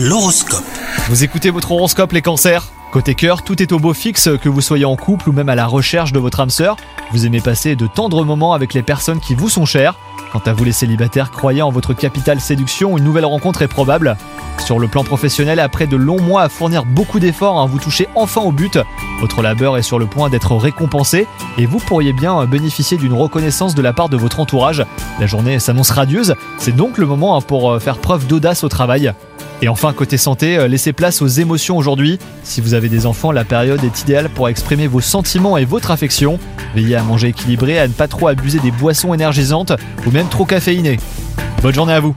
L'horoscope. Vous écoutez votre horoscope les cancers Côté cœur, tout est au beau fixe, que vous soyez en couple ou même à la recherche de votre âme sœur. Vous aimez passer de tendres moments avec les personnes qui vous sont chères. Quant à vous les célibataires, croyez en votre capitale séduction, une nouvelle rencontre est probable. Sur le plan professionnel, après de longs mois à fournir beaucoup d'efforts, hein, vous touchez enfin au but. Votre labeur est sur le point d'être récompensé et vous pourriez bien bénéficier d'une reconnaissance de la part de votre entourage. La journée s'annonce radieuse, c'est donc le moment hein, pour euh, faire preuve d'audace au travail. Et enfin, côté santé, euh, laissez place aux émotions aujourd'hui. Si vous avez des enfants, la période est idéale pour exprimer vos sentiments et votre affection. Veillez à manger équilibré, à ne pas trop abuser des boissons énergisantes ou même trop caféinées. Bonne journée à vous